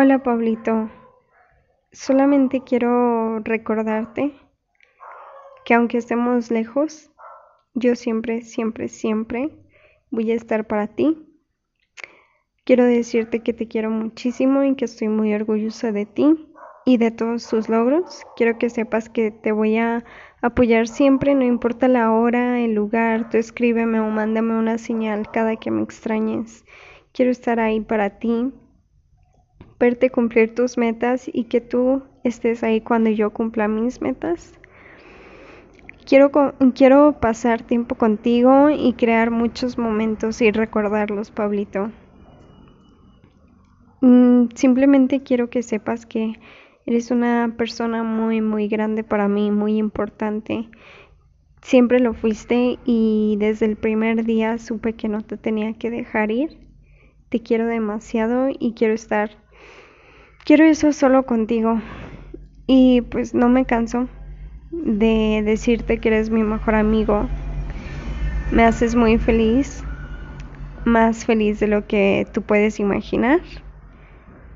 Hola Pablito, solamente quiero recordarte que aunque estemos lejos, yo siempre, siempre, siempre voy a estar para ti. Quiero decirte que te quiero muchísimo y que estoy muy orgullosa de ti y de todos tus logros. Quiero que sepas que te voy a apoyar siempre, no importa la hora, el lugar, tú escríbeme o mándame una señal cada que me extrañes. Quiero estar ahí para ti verte cumplir tus metas y que tú estés ahí cuando yo cumpla mis metas. Quiero, quiero pasar tiempo contigo y crear muchos momentos y recordarlos, Pablito. Mm, simplemente quiero que sepas que eres una persona muy, muy grande para mí, muy importante. Siempre lo fuiste y desde el primer día supe que no te tenía que dejar ir. Te quiero demasiado y quiero estar Quiero eso solo contigo. Y pues no me canso de decirte que eres mi mejor amigo. Me haces muy feliz, más feliz de lo que tú puedes imaginar.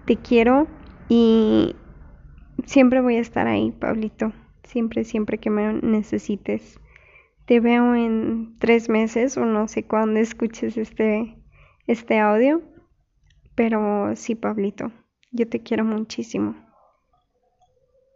Te quiero y siempre voy a estar ahí, Pablito. Siempre, siempre que me necesites. Te veo en tres meses o no sé cuándo escuches este, este audio. Pero sí, Pablito. Yo te quiero muchísimo.